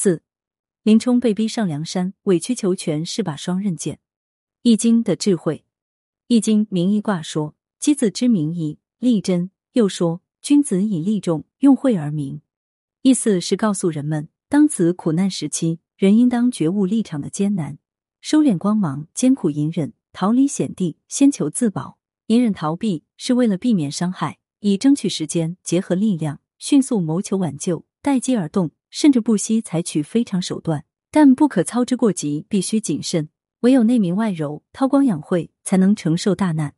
四，林冲被逼上梁山，委曲求全是把双刃剑。易经的智慧，易经名义卦说：“箕子之名义，利贞。”又说：“君子以利众，用惠而明。”意思是告诉人们，当此苦难时期，人应当觉悟立场的艰难，收敛光芒，艰苦隐忍，逃离险地，先求自保。隐忍逃避是为了避免伤害，以争取时间，结合力量，迅速谋求挽救，待机而动，甚至不惜采取非常手段，但不可操之过急，必须谨慎。唯有内明外柔，韬光养晦，才能承受大难。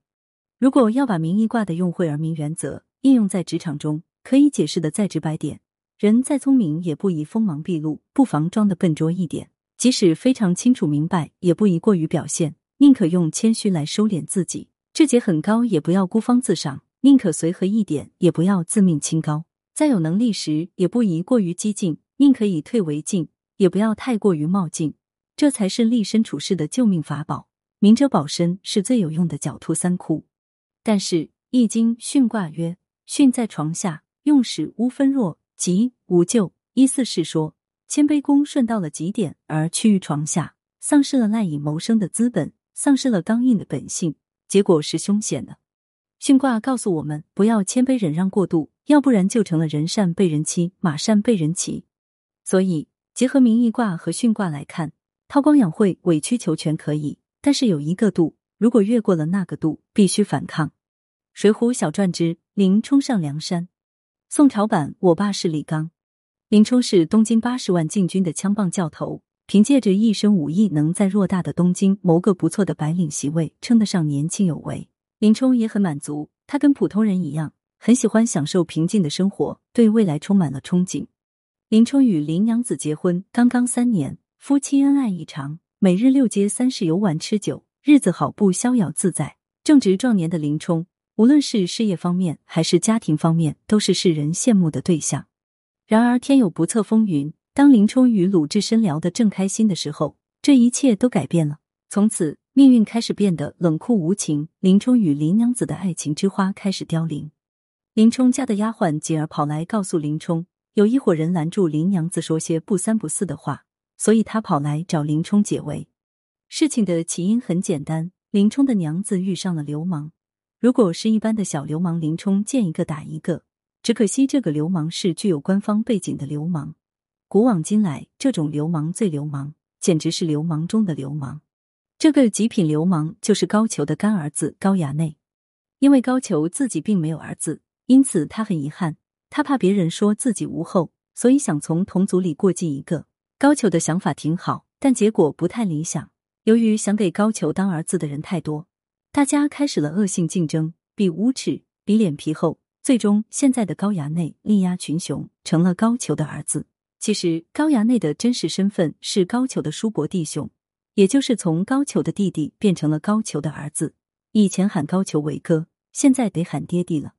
如果要把名义卦的用晦而明原则应用在职场中，可以解释的再直白点：人再聪明，也不宜锋芒毕露，不妨装的笨拙一点；即使非常清楚明白，也不宜过于表现，宁可用谦虚来收敛自己；志节很高，也不要孤芳自赏，宁可随和一点，也不要自命清高；再有能力时，也不宜过于激进，宁可以退为进，也不要太过于冒进。这才是立身处世的救命法宝，明哲保身是最有用的狡兔三窟。但是《易经》巽卦曰：“巽在床下，用时无分弱，吉无咎。”意思是说，谦卑恭顺到了极点，而趋于床下，丧失了赖以谋生的资本，丧失了刚硬的本性，结果是凶险的。巽卦告诉我们，不要谦卑忍让过度，要不然就成了人善被人欺，马善被人骑。所以，结合名义卦和巽卦来看。韬光养晦、委曲求全可以，但是有一个度，如果越过了那个度，必须反抗。《水浒小传》之林冲上梁山。宋朝版，我爸是李刚。林冲是东京八十万禁军的枪棒教头，凭借着一身武艺，能在偌大的东京谋个不错的白领席位，称得上年轻有为。林冲也很满足，他跟普通人一样，很喜欢享受平静的生活，对未来充满了憧憬。林冲与林娘子结婚刚刚三年。夫妻恩爱异常，每日六街三市游玩吃酒，日子好不逍遥自在。正值壮年的林冲，无论是事业方面还是家庭方面，都是世人羡慕的对象。然而天有不测风云，当林冲与鲁智深聊得正开心的时候，这一切都改变了。从此，命运开始变得冷酷无情。林冲与林娘子的爱情之花开始凋零。林冲家的丫鬟锦儿跑来告诉林冲，有一伙人拦住林娘子，说些不三不四的话。所以他跑来找林冲解围。事情的起因很简单，林冲的娘子遇上了流氓。如果是一般的小流氓，林冲见一个打一个。只可惜这个流氓是具有官方背景的流氓。古往今来，这种流氓最流氓，简直是流氓中的流氓。这个极品流氓就是高俅的干儿子高衙内。因为高俅自己并没有儿子，因此他很遗憾，他怕别人说自己无后，所以想从同族里过继一个。高俅的想法挺好，但结果不太理想。由于想给高俅当儿子的人太多，大家开始了恶性竞争，比无耻，比脸皮厚。最终，现在的高衙内力压群雄，成了高俅的儿子。其实，高衙内的真实身份是高俅的叔伯弟兄，也就是从高俅的弟弟变成了高俅的儿子。以前喊高俅为哥，现在得喊爹地了。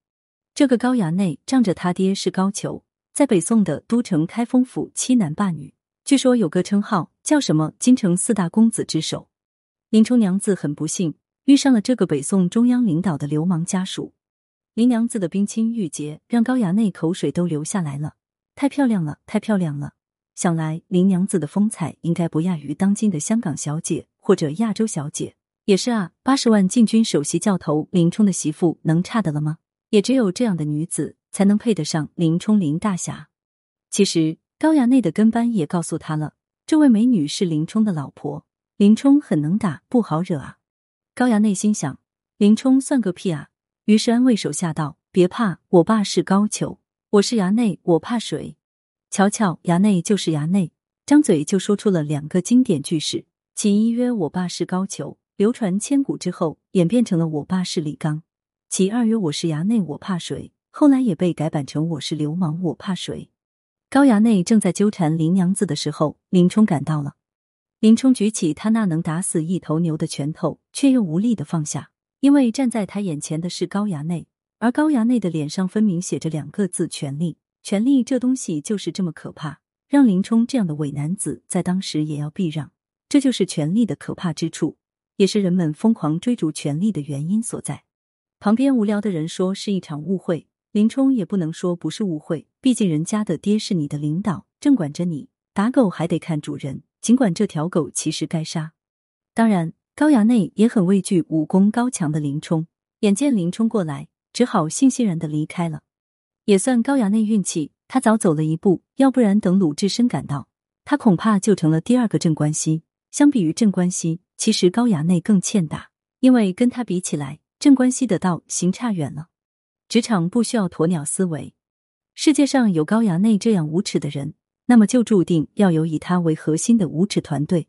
这个高衙内仗着他爹是高俅，在北宋的都城开封府欺男霸女。据说有个称号叫什么“京城四大公子之首”。林冲娘子很不幸遇上了这个北宋中央领导的流氓家属。林娘子的冰清玉洁让高衙内口水都流下来了，太漂亮了，太漂亮了！想来林娘子的风采应该不亚于当今的香港小姐或者亚洲小姐。也是啊，八十万禁军首席教头林冲的媳妇能差的了吗？也只有这样的女子才能配得上林冲林大侠。其实。高衙内的跟班也告诉他了，这位美女是林冲的老婆。林冲很能打，不好惹啊。高衙内心想，林冲算个屁啊！于是安慰手下道：“别怕，我爸是高俅，我是衙内，我怕谁？”瞧瞧，衙内就是衙内，张嘴就说出了两个经典句式：其一曰“我爸是高俅”，流传千古之后，演变成了“我爸是李刚”；其二曰“我是衙内，我怕谁”，后来也被改版成“我是流氓，我怕谁”。高衙内正在纠缠林娘子的时候，林冲赶到了。林冲举起他那能打死一头牛的拳头，却又无力的放下，因为站在他眼前的是高衙内，而高衙内的脸上分明写着两个字：权力。权力这东西就是这么可怕，让林冲这样的伪男子在当时也要避让。这就是权力的可怕之处，也是人们疯狂追逐权力的原因所在。旁边无聊的人说是一场误会。林冲也不能说不是误会，毕竟人家的爹是你的领导，正管着你，打狗还得看主人，尽管这条狗其实该杀。当然，高衙内也很畏惧武功高强的林冲，眼见林冲过来，只好悻悻然的离开了。也算高衙内运气，他早走了一步，要不然等鲁智深赶到，他恐怕就成了第二个镇关西。相比于镇关西，其实高衙内更欠打，因为跟他比起来，镇关西的道行差远了。职场不需要鸵鸟思维，世界上有高衙内这样无耻的人。那么就注定要有以他为核心的无耻团队。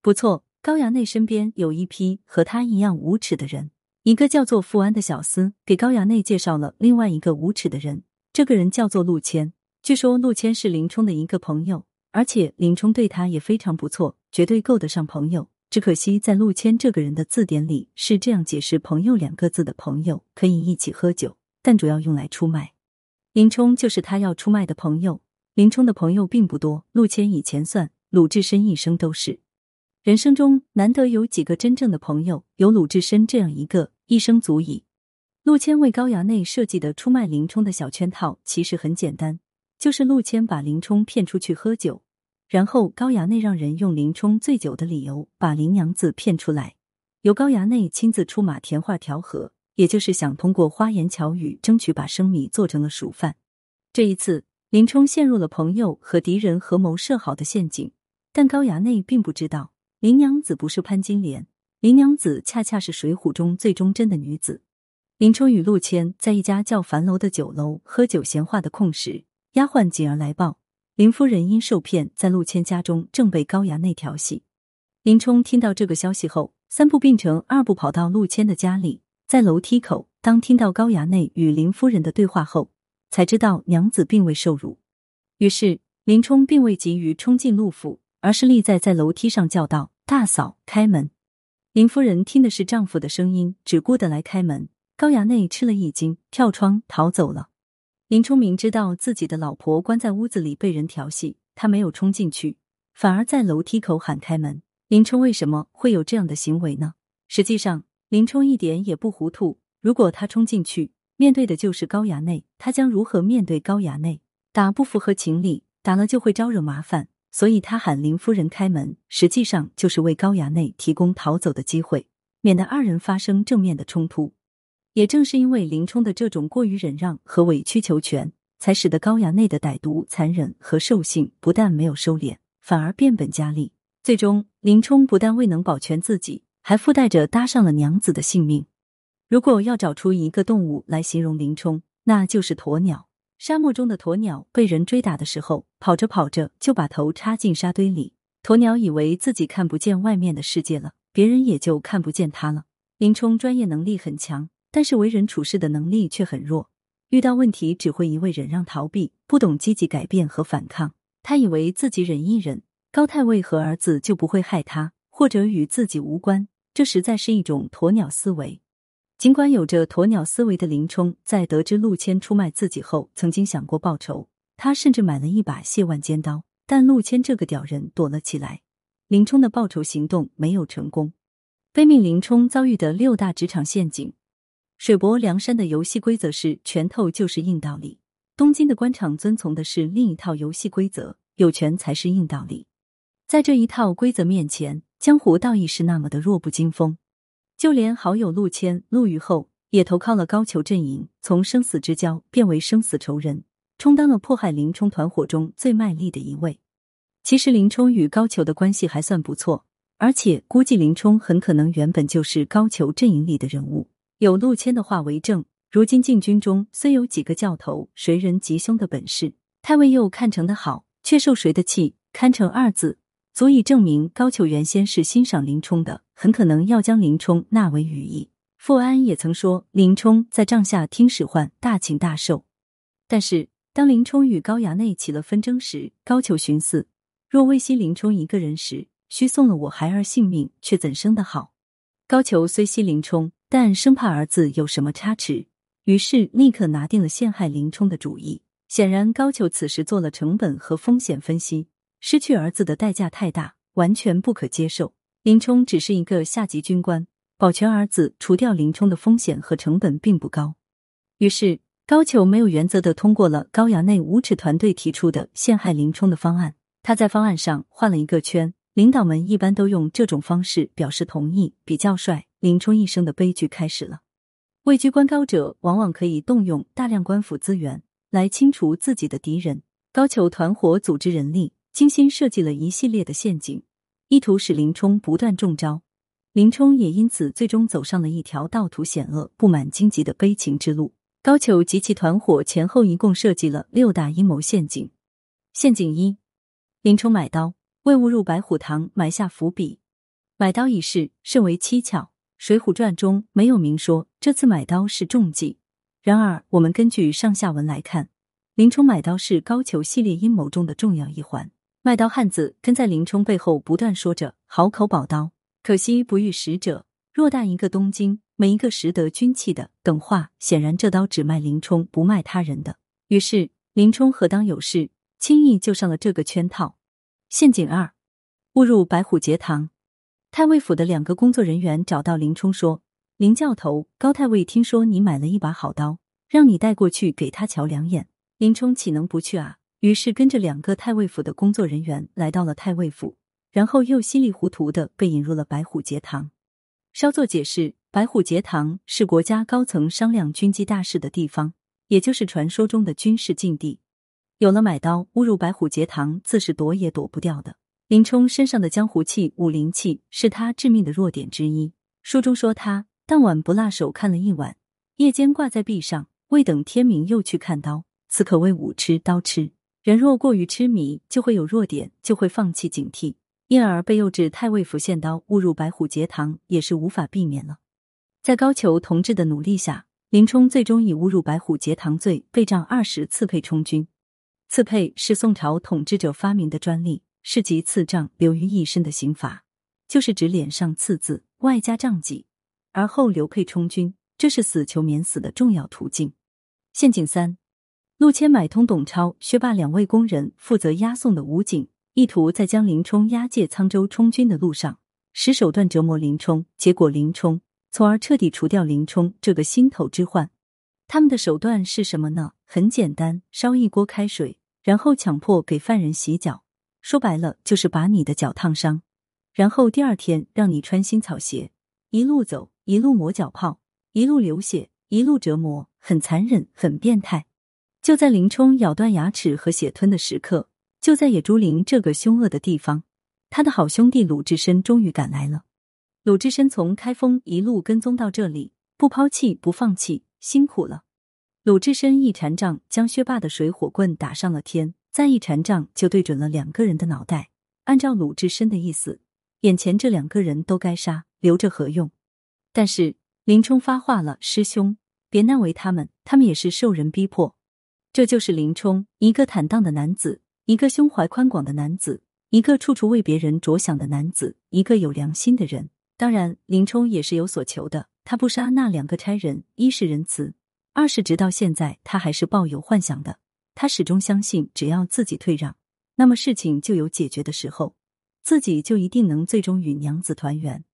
不错，高衙内身边有一批和他一样无耻的人。一个叫做富安的小厮给高衙内介绍了另外一个无耻的人，这个人叫做陆谦。据说陆谦是林冲的一个朋友，而且林冲对他也非常不错，绝对够得上朋友。只可惜在陆谦这个人的字典里是这样解释“朋友”两个字的：朋友可以一起喝酒，但主要用来出卖。林冲就是他要出卖的朋友。林冲的朋友并不多，陆谦以前算，鲁智深一生都是。人生中难得有几个真正的朋友，有鲁智深这样一个，一生足矣。陆谦为高衙内设计的出卖林冲的小圈套，其实很简单，就是陆谦把林冲骗出去喝酒，然后高衙内让人用林冲醉酒的理由把林娘子骗出来，由高衙内亲自出马填话调和，也就是想通过花言巧语争取把生米做成了熟饭。这一次。林冲陷入了朋友和敌人合谋设好的陷阱，但高衙内并不知道林娘子不是潘金莲，林娘子恰恰是水浒中最忠贞的女子。林冲与陆谦在一家叫樊楼的酒楼喝酒闲话的空时，丫鬟锦儿来报，林夫人因受骗在陆谦家中正被高衙内调戏。林冲听到这个消息后，三步并成二步跑到陆谦的家里，在楼梯口，当听到高衙内与林夫人的对话后。才知道娘子并未受辱，于是林冲并未急于冲进陆府，而是立在在楼梯上叫道：“大嫂，开门！”林夫人听的是丈夫的声音，只顾得来开门。高衙内吃了一惊，跳窗逃走了。林冲明知道自己的老婆关在屋子里被人调戏，他没有冲进去，反而在楼梯口喊开门。林冲为什么会有这样的行为呢？实际上，林冲一点也不糊涂。如果他冲进去，面对的就是高衙内，他将如何面对高衙内？打不符合情理，打了就会招惹麻烦，所以他喊林夫人开门，实际上就是为高衙内提供逃走的机会，免得二人发生正面的冲突。也正是因为林冲的这种过于忍让和委曲求全，才使得高衙内的歹毒、残忍和兽性不但没有收敛，反而变本加厉。最终，林冲不但未能保全自己，还附带着搭上了娘子的性命。如果要找出一个动物来形容林冲，那就是鸵鸟。沙漠中的鸵鸟被人追打的时候，跑着跑着就把头插进沙堆里。鸵鸟以为自己看不见外面的世界了，别人也就看不见它了。林冲专业能力很强，但是为人处事的能力却很弱。遇到问题只会一味忍让逃避，不懂积极改变和反抗。他以为自己忍一忍，高太尉和儿子就不会害他，或者与自己无关。这实在是一种鸵鸟思维。尽管有着鸵鸟思维的林冲，在得知陆谦出卖自己后，曾经想过报仇，他甚至买了一把谢万尖刀，但陆谦这个屌人躲了起来，林冲的报仇行动没有成功。悲命林冲遭遇的六大职场陷阱。水泊梁山的游戏规则是拳头就是硬道理，东京的官场遵从的是另一套游戏规则，有权才是硬道理。在这一套规则面前，江湖道义是那么的弱不禁风。就连好友陆谦、陆虞后也投靠了高俅阵营，从生死之交变为生死仇人，充当了迫害林冲团伙中最卖力的一位。其实林冲与高俅的关系还算不错，而且估计林冲很可能原本就是高俅阵营里的人物。有陆谦的话为证，如今禁军中虽有几个教头谁人吉凶的本事，太尉又看成的好，却受谁的气？堪成二字。足以证明高俅原先是欣赏林冲的，很可能要将林冲纳为羽翼。富安也曾说林冲在帐下听使唤，大请大受。但是当林冲与高衙内起了纷争时，高俅寻思：若未惜林冲一个人时，须送了我孩儿性命，却怎生得好？高俅虽惜林冲，但生怕儿子有什么差池，于是立刻拿定了陷害林冲的主意。显然，高俅此时做了成本和风险分析。失去儿子的代价太大，完全不可接受。林冲只是一个下级军官，保全儿子、除掉林冲的风险和成本并不高。于是高俅没有原则的通过了高衙内无耻团队提出的陷害林冲的方案。他在方案上画了一个圈，领导们一般都用这种方式表示同意，比较帅。林冲一生的悲剧开始了。位居官高者往往可以动用大量官府资源来清除自己的敌人。高俅团伙组织人力，精心设计了一系列的陷阱，意图使林冲不断中招。林冲也因此最终走上了一条盗途险恶、布满荆棘的悲情之路。高俅及其团伙前后一共设计了六大阴谋陷阱。陷阱一：林冲买刀，为误入白虎堂埋下伏笔。买刀一事甚为蹊跷，《水浒传》中没有明说这次买刀是中计。然而，我们根据上下文来看，林冲买刀是高俅系列阴谋中的重要一环。卖刀汉子跟在林冲背后不断说着“好口宝刀”。可惜不遇使者，偌大一个东京，没一个识得军器的。等话，显然这刀只卖林冲，不卖他人的。于是林冲何当有事，轻易就上了这个圈套。陷阱二，误入白虎节堂。太尉府的两个工作人员找到林冲说：“林教头，高太尉听说你买了一把好刀，让你带过去给他瞧两眼。”林冲岂能不去啊？于是跟着两个太尉府的工作人员来到了太尉府。然后又稀里糊涂的被引入了白虎节堂。稍作解释，白虎节堂是国家高层商量军机大事的地方，也就是传说中的军事禁地。有了买刀，误入白虎节堂，自是躲也躲不掉的。林冲身上的江湖气、武林气，是他致命的弱点之一。书中说他当晚不落手看了一晚，夜间挂在壁上，未等天明又去看刀。此可谓武痴刀痴。人若过于痴迷，就会有弱点，就会放弃警惕。因而被诱至太尉府献刀，误入白虎节堂，也是无法避免了。在高俅同志的努力下，林冲最终以误入白虎节堂罪被杖二十，刺配充军。刺配是宋朝统治者发明的专利，是集刺杖留于一身的刑罚，就是指脸上刺字，外加杖脊，而后流配充军，这是死囚免死的重要途径。陷阱三：陆谦买通董超、薛霸两位工人，负责押送的武警。意图在将林冲押解沧州充军的路上，使手段折磨林冲，结果林冲，从而彻底除掉林冲这个心头之患。他们的手段是什么呢？很简单，烧一锅开水，然后强迫给犯人洗脚，说白了就是把你的脚烫伤，然后第二天让你穿新草鞋，一路走，一路磨脚泡，一路流血，一路折磨，很残忍，很变态。就在林冲咬断牙齿和血吞的时刻。就在野猪林这个凶恶的地方，他的好兄弟鲁智深终于赶来了。鲁智深从开封一路跟踪到这里，不抛弃不放弃，辛苦了。鲁智深一禅杖将薛霸的水火棍打上了天，再一禅杖就对准了两个人的脑袋。按照鲁智深的意思，眼前这两个人都该杀，留着何用？但是林冲发话了：“师兄，别难为他们，他们也是受人逼迫。”这就是林冲，一个坦荡的男子。一个胸怀宽广的男子，一个处处为别人着想的男子，一个有良心的人。当然，林冲也是有所求的。他不杀那两个差人，一是仁慈，二是直到现在他还是抱有幻想的。他始终相信，只要自己退让，那么事情就有解决的时候，自己就一定能最终与娘子团圆。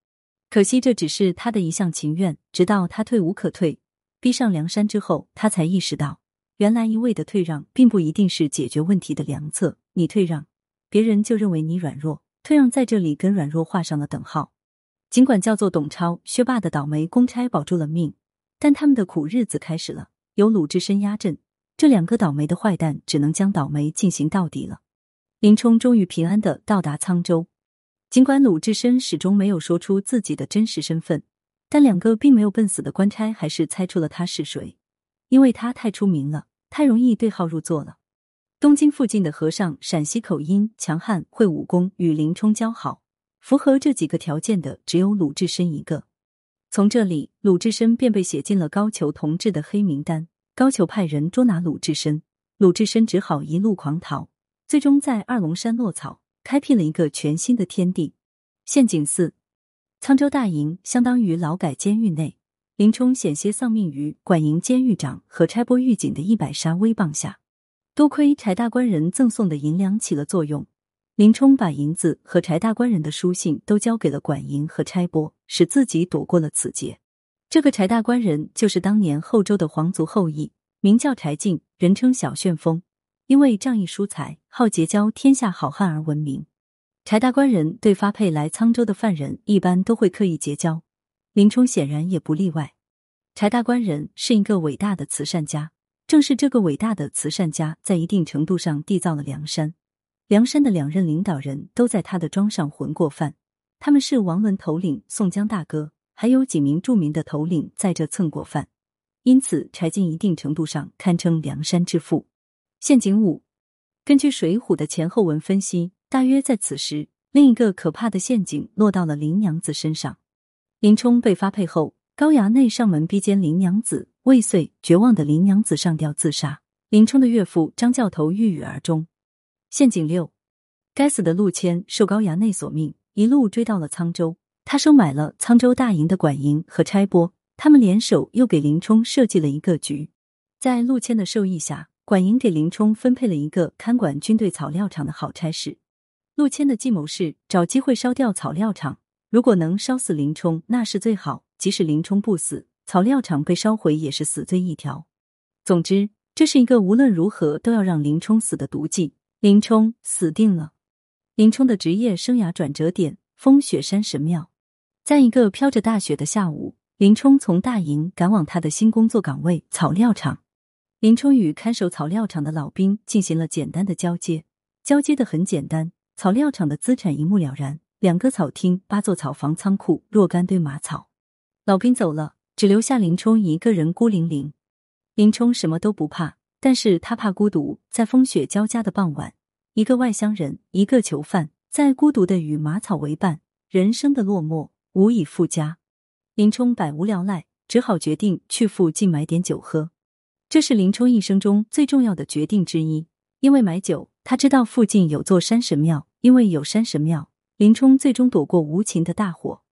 可惜这只是他的一厢情愿。直到他退无可退，逼上梁山之后，他才意识到。原来一味的退让，并不一定是解决问题的良策。你退让，别人就认为你软弱。退让在这里跟软弱画上了等号。尽管叫做董超、薛霸的倒霉公差保住了命，但他们的苦日子开始了。有鲁智深压阵，这两个倒霉的坏蛋只能将倒霉进行到底了。林冲终于平安的到达沧州。尽管鲁智深始终没有说出自己的真实身份，但两个并没有笨死的官差还是猜出了他是谁，因为他太出名了。太容易对号入座了。东京附近的和尚，陕西口音，强悍，会武功，与林冲交好。符合这几个条件的只有鲁智深一个。从这里，鲁智深便被写进了高俅同志的黑名单。高俅派人捉拿鲁智深，鲁智深只好一路狂逃，最终在二龙山落草，开辟了一个全新的天地。陷阱四：沧州大营相当于劳改监狱内。林冲险些丧命于管营监狱长和差拨狱警的一百杀威棒下，多亏柴大官人赠送的银两起了作用。林冲把银子和柴大官人的书信都交给了管营和差拨，使自己躲过了此劫。这个柴大官人就是当年后周的皇族后裔，名叫柴进，人称小旋风，因为仗义疏财、好结交天下好汉而闻名。柴大官人对发配来沧州的犯人一般都会刻意结交，林冲显然也不例外。柴大官人是一个伟大的慈善家，正是这个伟大的慈善家，在一定程度上缔造了梁山。梁山的两任领导人都在他的庄上混过饭，他们是王伦头领、宋江大哥，还有几名著名的头领在这蹭过饭。因此，柴进一定程度上堪称梁山之父。陷阱五，根据《水浒》的前后文分析，大约在此时，另一个可怕的陷阱落到了林娘子身上。林冲被发配后，高衙内上门逼奸林娘子，未遂，绝望的林娘子上吊自杀。林冲的岳父张教头郁郁而终。陷阱六，该死的陆谦受高衙内所命，一路追到了沧州，他收买了沧州大营的管营和差拨。他们联手又给林冲设计了一个局，在陆谦的授意下，管营给林冲分配了一个看管军队草料场的好差事。陆谦的计谋是找机会烧掉草料场，如果能烧死林冲，那是最好；即使林冲不死，草料场被烧毁也是死罪一条。总之，这是一个无论如何都要让林冲死的毒计。林冲死定了。林冲的职业生涯转折点——风雪山神庙，在一个飘着大雪的下午。林冲从大营赶往他的新工作岗位草料场。林冲与看守草料场的老兵进行了简单的交接，交接的很简单。草料场的资产一目了然：两个草厅、八座草房、仓库、若干堆马草。老兵走了，只留下林冲一个人孤零零。林冲什么都不怕，但是他怕孤独。在风雪交加的傍晚，一个外乡人，一个囚犯，在孤独的与马草为伴，人生的落寞无以复加。林冲百无聊赖，只好决定去附近买点酒喝。这是林冲一生中最重要的决定之一。因为买酒，他知道附近有座山神庙。因为有山神庙，林冲最终躲过无情的大火。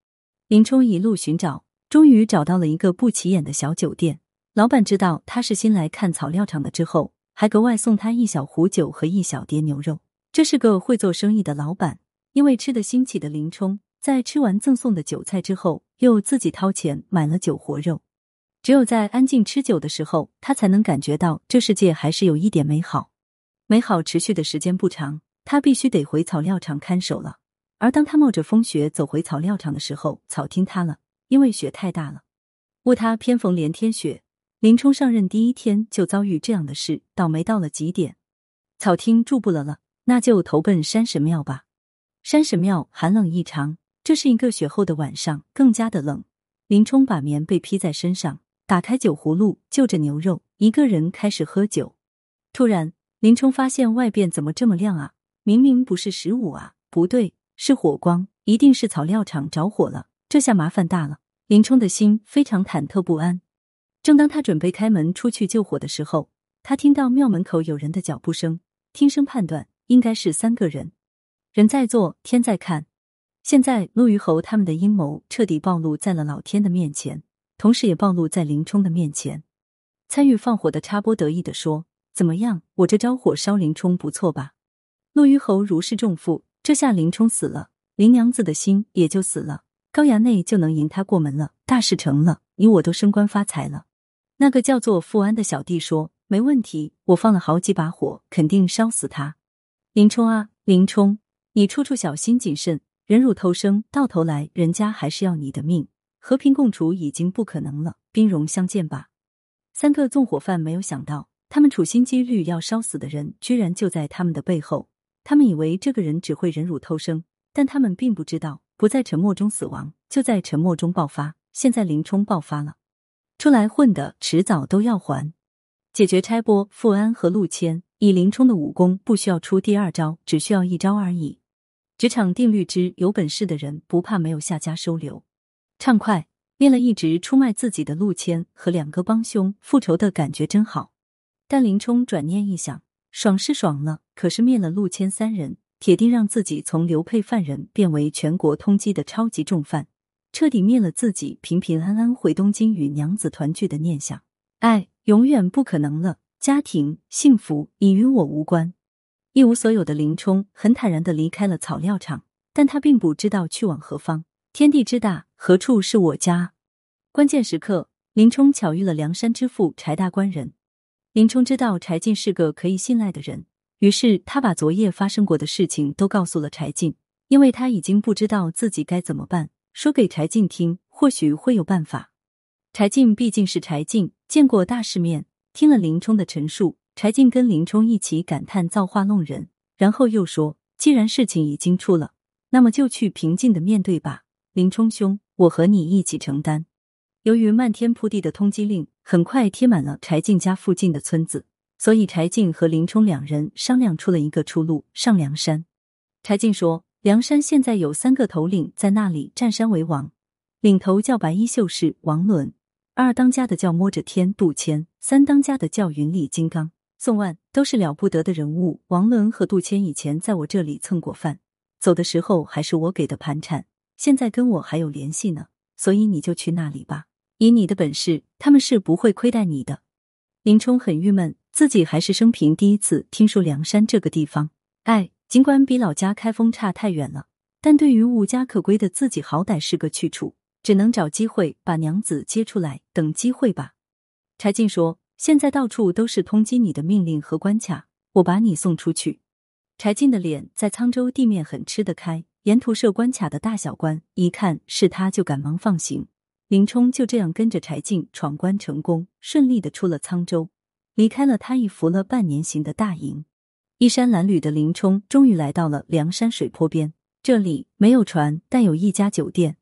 林冲一路寻找，终于找到了一个不起眼的小酒店。老板知道他是新来看草料场的之后，还格外送他一小壶酒和一小碟牛肉。这是个会做生意的老板。因为吃得兴起的林冲，在吃完赠送的酒菜之后。又自己掏钱买了酒活肉，只有在安静吃酒的时候，他才能感觉到这世界还是有一点美好。美好持续的时间不长，他必须得回草料场看守了。而当他冒着风雪走回草料场的时候，草厅塌了，因为雪太大了。误他偏逢连天雪，林冲上任第一天就遭遇这样的事，倒霉到了极点。草厅住不了了，那就投奔山神庙吧。山神庙寒冷异常。这是一个雪后的晚上，更加的冷。林冲把棉被披在身上，打开酒葫芦，就着牛肉，一个人开始喝酒。突然，林冲发现外边怎么这么亮啊？明明不是十五啊，不对，是火光，一定是草料场着火了。这下麻烦大了，林冲的心非常忐忑不安。正当他准备开门出去救火的时候，他听到庙门口有人的脚步声，听声判断应该是三个人。人在做，天在看。现在，陆虞侯他们的阴谋彻底暴露在了老天的面前，同时也暴露在林冲的面前。参与放火的插播得意的说：“怎么样，我这招火烧林冲不错吧？”陆虞侯如释重负，这下林冲死了，林娘子的心也就死了，高衙内就能迎他过门了，大事成了，你我都升官发财了。那个叫做富安的小弟说：“没问题，我放了好几把火，肯定烧死他。”林冲啊，林冲，你处处小心谨慎。忍辱偷生，到头来人家还是要你的命。和平共处已经不可能了，兵戎相见吧。三个纵火犯没有想到，他们处心积虑要烧死的人，居然就在他们的背后。他们以为这个人只会忍辱偷生，但他们并不知道，不在沉默中死亡，就在沉默中爆发。现在林冲爆发了，出来混的迟早都要还。解决差拨，富安和陆谦，以林冲的武功，不需要出第二招，只需要一招而已。职场定律之有本事的人不怕没有下家收留，畅快灭了一直出卖自己的陆谦和两个帮凶，复仇的感觉真好。但林冲转念一想，爽是爽了，可是灭了陆谦三人，铁定让自己从流配犯人变为全国通缉的超级重犯，彻底灭了自己平平安安回东京与娘子团聚的念想。爱永远不可能了，家庭幸福已与我无关。一无所有的林冲很坦然的离开了草料场，但他并不知道去往何方。天地之大，何处是我家？关键时刻，林冲巧遇了梁山之父柴大官人。林冲知道柴进是个可以信赖的人，于是他把昨夜发生过的事情都告诉了柴进，因为他已经不知道自己该怎么办。说给柴进听，或许会有办法。柴进毕竟是柴进，见过大世面，听了林冲的陈述，柴进跟林冲一起感叹造化弄人，然后又说：“既然事情已经出了，那么就去平静的面对吧。林冲兄，我和你一起承担。”由于漫天铺地的通缉令很快贴满了柴进家附近的村子。所以，柴进和林冲两人商量出了一个出路：上梁山。柴进说：“梁山现在有三个头领在那里占山为王，领头叫白衣秀士王伦，二当家的叫摸着天杜迁，三当家的叫云里金刚宋万，都是了不得的人物。王伦和杜迁以前在我这里蹭过饭，走的时候还是我给的盘缠，现在跟我还有联系呢。所以你就去那里吧，以你的本事，他们是不会亏待你的。”林冲很郁闷。自己还是生平第一次听说梁山这个地方。哎，尽管比老家开封差太远了，但对于无家可归的自己，好歹是个去处，只能找机会把娘子接出来，等机会吧。柴进说：“现在到处都是通缉你的命令和关卡，我把你送出去。”柴进的脸在沧州地面很吃得开，沿途设关卡的大小官一看是他，就赶忙放行。林冲就这样跟着柴进闯关成功，顺利的出了沧州。离开了他已服了半年刑的大营，衣衫褴褛的林冲终于来到了梁山水泊边。这里没有船，但有一家酒店。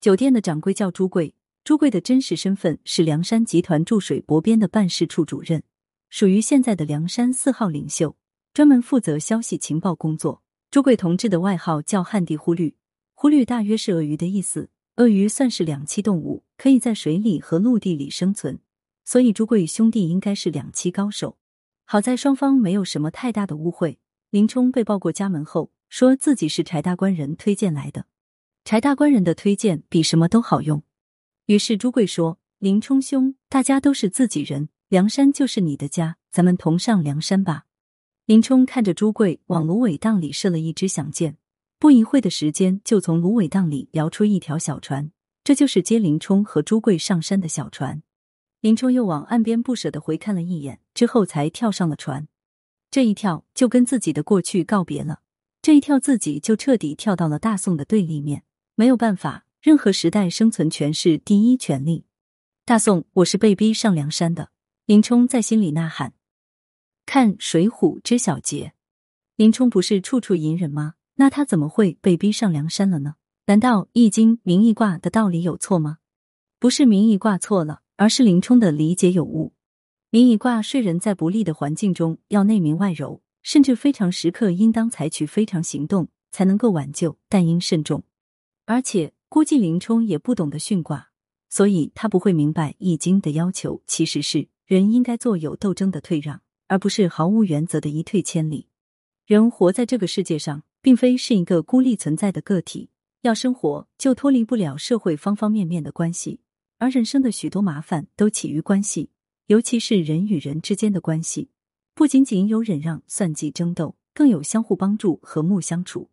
酒店的掌柜叫朱贵，朱贵的真实身份是梁山集团驻水泊边的办事处主任，属于现在的梁山四号领袖，专门负责消息情报工作。朱贵同志的外号叫旱地忽律，忽律大约是鳄鱼的意思。鳄鱼算是两栖动物，可以在水里和陆地里生存。所以朱贵兄弟应该是两栖高手，好在双方没有什么太大的误会。林冲被报过家门后，说自己是柴大官人推荐来的，柴大官人的推荐比什么都好用。于是朱贵说：“林冲兄，大家都是自己人，梁山就是你的家，咱们同上梁山吧。”林冲看着朱贵往芦苇荡里射了一支响箭，不一会的时间就从芦苇荡里摇出一条小船，这就是接林冲和朱贵上山的小船。林冲又往岸边不舍的回看了一眼，之后才跳上了船。这一跳就跟自己的过去告别了，这一跳自己就彻底跳到了大宋的对立面。没有办法，任何时代生存权是第一权利。大宋，我是被逼上梁山的。林冲在心里呐喊。看《水浒》知晓节，林冲不是处处隐忍吗？那他怎么会被逼上梁山了呢？难道《易经》名义卦的道理有错吗？不是名义卦错了。而是林冲的理解有误。明乙卦睡人在不利的环境中要内明外柔，甚至非常时刻应当采取非常行动才能够挽救，但应慎重。而且估计林冲也不懂得巽卦，所以他不会明白《易经》的要求其实是人应该做有斗争的退让，而不是毫无原则的一退千里。人活在这个世界上，并非是一个孤立存在的个体，要生活就脱离不了社会方方面面的关系。而人生的许多麻烦都起于关系，尤其是人与人之间的关系，不仅仅有忍让、算计、争斗，更有相互帮助、和睦相处。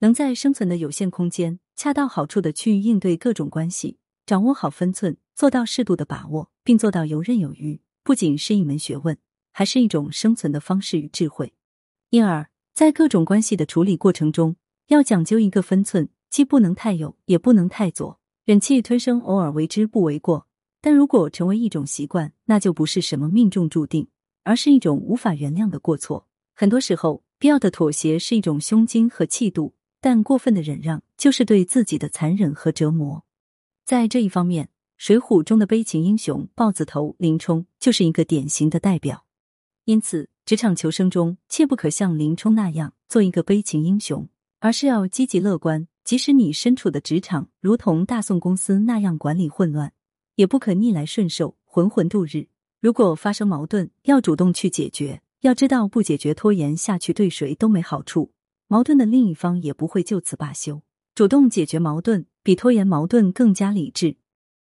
能在生存的有限空间，恰到好处的去应对各种关系，掌握好分寸，做到适度的把握，并做到游刃有余，不仅是一门学问，还是一种生存的方式与智慧。因而，在各种关系的处理过程中，要讲究一个分寸，既不能太右，也不能太左。忍气吞声，偶尔为之不为过。但如果成为一种习惯，那就不是什么命中注定，而是一种无法原谅的过错。很多时候，必要的妥协是一种胸襟和气度，但过分的忍让就是对自己的残忍和折磨。在这一方面，《水浒》中的悲情英雄豹子头林冲就是一个典型的代表。因此，职场求生中切不可像林冲那样做一个悲情英雄，而是要积极乐观。即使你身处的职场如同大宋公司那样管理混乱，也不可逆来顺受、浑浑度日。如果发生矛盾，要主动去解决。要知道，不解决、拖延下去，对谁都没好处。矛盾的另一方也不会就此罢休。主动解决矛盾，比拖延矛盾更加理智。